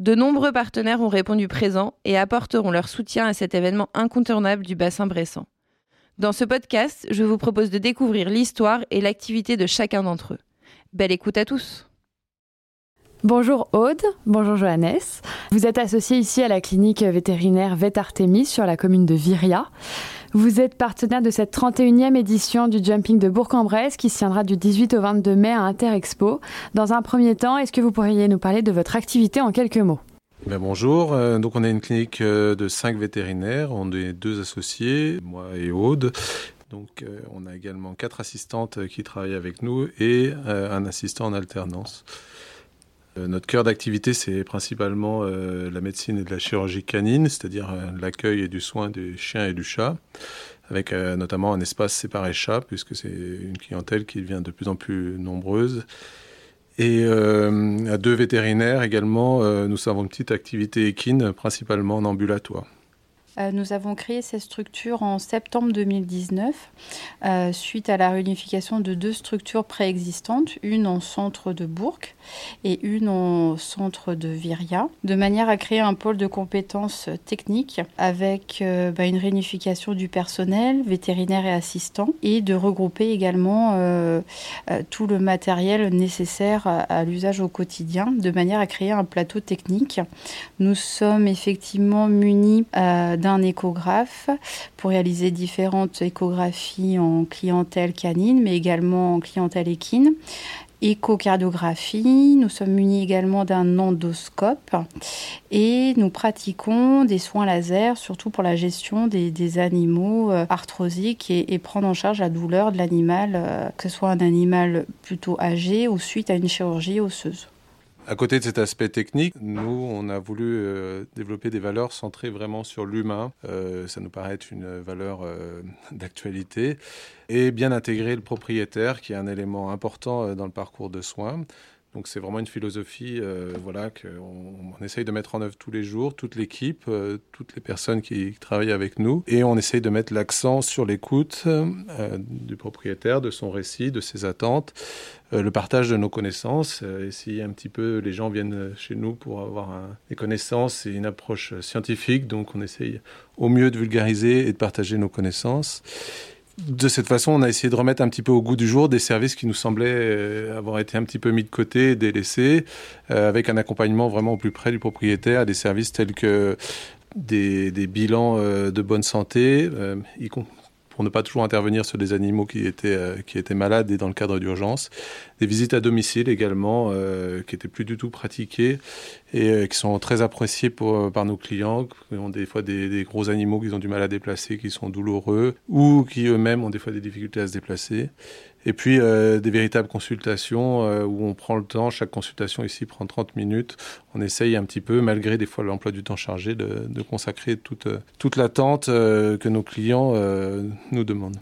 de nombreux partenaires ont répondu présents et apporteront leur soutien à cet événement incontournable du bassin bressant. Dans ce podcast, je vous propose de découvrir l'histoire et l'activité de chacun d'entre eux. Belle écoute à tous! Bonjour Aude, bonjour Johannes. Vous êtes associée ici à la clinique vétérinaire Vetartemis sur la commune de Viria. Vous êtes partenaire de cette 31e édition du Jumping de Bourg-en-Bresse qui se tiendra du 18 au 22 mai à Interexpo. Dans un premier temps, est-ce que vous pourriez nous parler de votre activité en quelques mots? Ben bonjour, euh, donc on est une clinique euh, de cinq vétérinaires, on est deux associés, moi et Aude. Donc euh, on a également quatre assistantes qui travaillent avec nous et un assistant en alternance. Euh, notre cœur d'activité, c'est principalement euh, la médecine et de la chirurgie canine, c'est-à-dire euh, l'accueil et du soin des chiens et du chat, avec notamment un espace séparé chat, puisque c'est une clientèle qui devient de plus en plus nombreuse. Et à deux vétérinaires également, nous avons une petite activité équine, principalement en ambulatoire. Euh, nous avons créé cette structure en septembre 2019 euh, suite à la réunification de deux structures préexistantes, une en centre de Bourg et une en centre de Viria, de manière à créer un pôle de compétences techniques avec euh, bah, une réunification du personnel, vétérinaire et assistant, et de regrouper également tout le matériel nécessaire à l'usage au quotidien, de manière à créer un plateau technique. Nous sommes effectivement munis d'un échographe pour réaliser différentes échographies en clientèle canine, mais également en clientèle équine échocardiographie. Nous sommes munis également d'un endoscope et nous pratiquons des soins laser, surtout pour la gestion des, animaux euh, arthrosiques et, prendre en charge la douleur de l'animal, euh, que ce soit un animal plutôt âgé ou suite à une chirurgie osseuse. À côté de cet aspect technique, nous, on a voulu euh, développer des valeurs centrées vraiment sur l'humain. Euh, ça nous paraît être une valeur euh, d'actualité. Et bien intégrer le propriétaire, qui est un élément important dans le parcours de soins. Donc c'est vraiment une philosophie euh, voilà, qu'on on essaye de mettre en œuvre tous les jours, toute l'équipe, euh, toutes les personnes qui travaillent avec nous. Et on essaye de mettre l'accent sur l'écoute euh, du propriétaire, de son récit, de ses attentes, le partage de nos connaissances. et si un petit peu les gens viennent chez nous pour avoir des connaissances et une approche scientifique, donc on essaye au mieux de vulgariser et de partager nos connaissances de cette façon, on a essayé de remettre un petit peu au goût du jour des services qui nous semblaient euh, avoir été un petit peu mis de côté, délaissés, euh, avec un accompagnement vraiment au plus près du propriétaire, des services tels que des, bilans euh, de bonne santé, pour ne pas toujours intervenir sur des animaux qui étaient, euh, qui étaient malades et dans le cadre d'urgence. Des visites à domicile également, euh, qui étaient plus du tout pratiquées et euh, qui sont très appréciées pour, par nos clients, qui ont des fois des, des, gros animaux qui ont du mal à déplacer, qui sont douloureux, ou qui eux-mêmes ont des fois des difficultés à se déplacer. Et puis euh, des véritables consultations euh, où on prend le temps, chaque consultation ici prend 30 minutes. On essaye un petit peu, malgré des fois l'emploi du temps chargé, de, consacrer toute, toute l'attente euh, que nos clients nous demandent.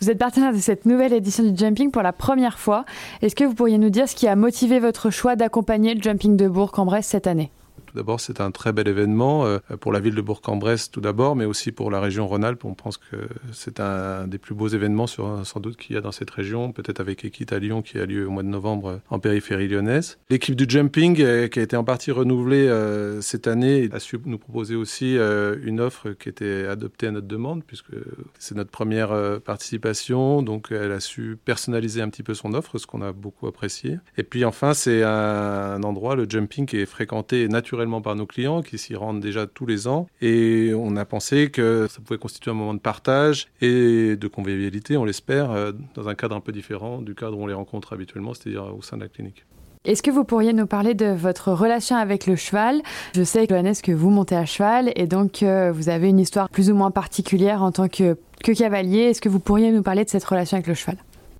Vous êtes partenaire de cette nouvelle édition du Jumping pour la première fois. Est-ce que vous pourriez nous dire ce qui a motivé votre choix d'accompagner le Jumping de Bourg-en-Bresse cette année? D'abord, c'est un très bel événement euh, pour la ville de Bourg-en-Bresse tout d'abord, mais aussi pour la région Rhône-Alpes. On pense que c'est un des plus beaux événements sans doute qu'il y a dans cette région, peut-être avec Equita Lyon qui a lieu au mois de novembre en périphérie lyonnaise. L'équipe du jumping, euh, qui a été en partie renouvelée euh, cette année, a su nous proposer aussi une offre qui était adoptée à notre demande, puisque c'est notre première participation, donc elle a su personnaliser un petit peu son offre, ce qu'on a beaucoup apprécié. Et puis enfin, c'est un endroit, le jumping, qui est fréquenté naturellement par nos clients qui s'y rendent déjà tous les ans. Et on a pensé que ça pouvait constituer un moment de partage et de convivialité, on l'espère, euh, dans un cadre un peu différent du cadre où on les rencontre habituellement, c'est-à-dire au sein de la clinique. Est-ce que vous pourriez nous parler de votre relation avec le cheval? Je sais, Johannes, que vous montez à cheval et donc euh, vous avez une histoire plus ou moins particulière en tant que, que cavalier. Est-ce que vous pourriez nous parler de cette relation avec le cheval?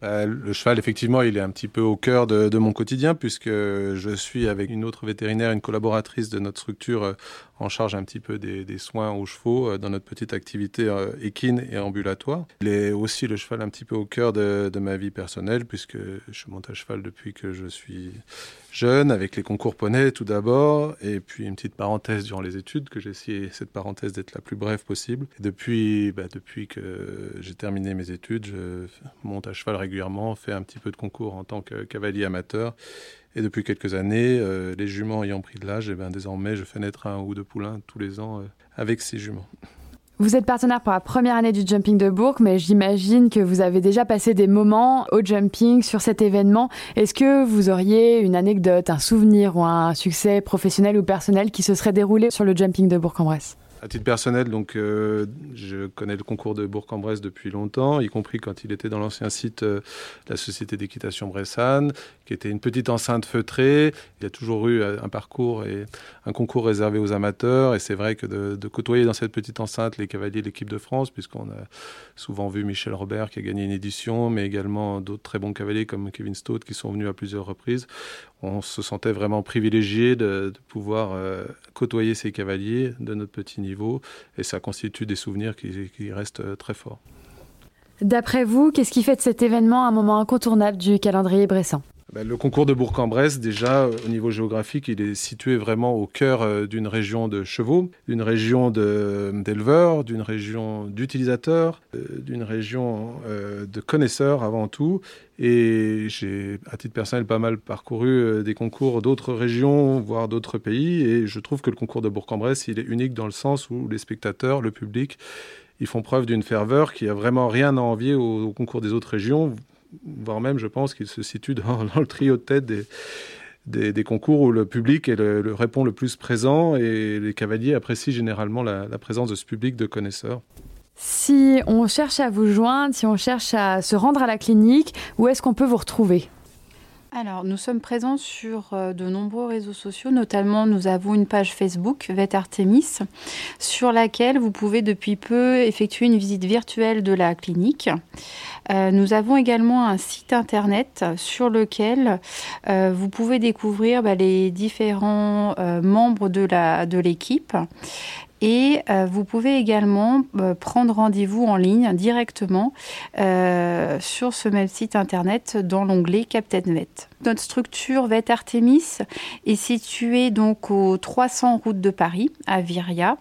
Bah, le cheval, effectivement, il est un petit peu au cœur de, mon quotidien puisque je suis avec une autre vétérinaire, une collaboratrice de notre structure euh, en charge un petit peu des, soins aux chevaux euh, dans notre petite activité euh, équine et ambulatoire. Il est aussi le cheval un petit peu au cœur de ma vie personnelle puisque je monte à cheval depuis que je suis jeune, avec les concours poney tout d'abord, et puis une petite parenthèse durant les études, que j'ai essayé cette parenthèse d'être la plus brève possible. Depuis, bah, depuis que j'ai terminé mes études, je monte à cheval régulièrement, fais un petit peu de concours en tant que cavalier amateur. Et depuis quelques années, euh, les juments ayant pris de l'âge, et eh ben désormais, je fais naître un ou deux poulains tous les ans euh, avec ces juments. Vous êtes partenaire pour la première année du jumping de Bourg, mais j'imagine que vous avez déjà passé des moments au jumping sur cet événement. Est-ce que vous auriez une anecdote, un souvenir ou un succès professionnel ou personnel qui se serait déroulé sur le jumping de Bourg-en-Bresse? À titre personnel, donc, euh, je connais le concours de Bourg-en-Bresse depuis longtemps, y compris quand il était dans l'ancien site euh, de la Société d'équitation Bressane, qui était une petite enceinte feutrée. Il y a toujours eu euh, un parcours et un concours réservé aux amateurs. Et c'est vrai que de, côtoyer dans cette petite enceinte les cavaliers de l'équipe de France, puisqu'on a souvent vu Michel Robert qui a gagné une édition, mais également d'autres très bons cavaliers comme Kevin Stott qui sont venus à plusieurs reprises, on se sentait vraiment privilégié de, pouvoir côtoyer ces cavaliers de notre petit niveau. Et ça constitue des souvenirs qui, qui restent euh, très forts. D'après vous, qu'est-ce qui fait de cet événement un moment incontournable du calendrier bressan? Ben, le concours de Bourg-en-Bresse, déjà au niveau géographique, il est situé vraiment au cœur euh, d'une région de chevaux, d'une région d'éleveurs, d'une région d'utilisateurs, euh, d'une région euh, de connaisseurs avant tout. Et j'ai, à titre personnel, pas mal parcouru des concours d'autres régions, voire d'autres pays. Et je trouve que le concours de Bourg-en-Bresse, il est unique dans le sens où les spectateurs, le public, ils font preuve d'une ferveur qui a vraiment rien à envier au concours des autres régions voire même, je pense, qu'il se situe dans, dans, le trio de tête des, des, des, concours où le public est le, le, répond le plus présent et les cavaliers apprécient généralement la, la présence de ce public de connaisseurs. Si on cherche à vous joindre, si on cherche à se rendre à la clinique, où est-ce qu'on peut vous retrouver? Alors, nous sommes présents sur euh, de nombreux réseaux sociaux, notamment nous avons une page Facebook, Vet Artemis, sur laquelle vous pouvez depuis peu effectuer une visite virtuelle de la clinique. Euh, nous avons également un site internet sur lequel euh, vous pouvez découvrir bah, les différents euh, membres de l'équipe. De et euh, vous pouvez également euh, prendre rendez-vous en ligne directement euh, sur ce même site internet dans l'onglet Captain Vet. Notre structure Vet Artemis est située donc aux 300 routes de Paris, à Viria,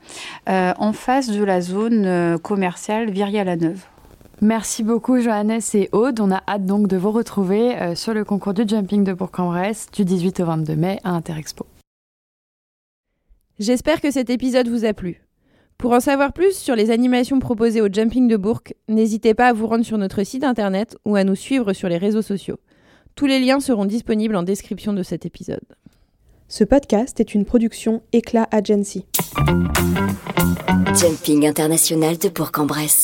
euh, en face de la zone commerciale Viria-la-Neuve. Merci beaucoup Johannes et Aude. On a hâte donc de vous retrouver euh, sur le concours du jumping de Bourg-en-Bresse du 18 au 22 mai à Interexpo. J'espère que cet épisode vous a plu. Pour en savoir plus sur les animations proposées au Jumping de Bourg, n'hésitez pas à vous rendre sur notre site internet ou à nous suivre sur les réseaux sociaux. Tous les liens seront disponibles en description de cet épisode. Ce podcast est une production Éclat Agency. Jumping international de Bourg-en-Bresse.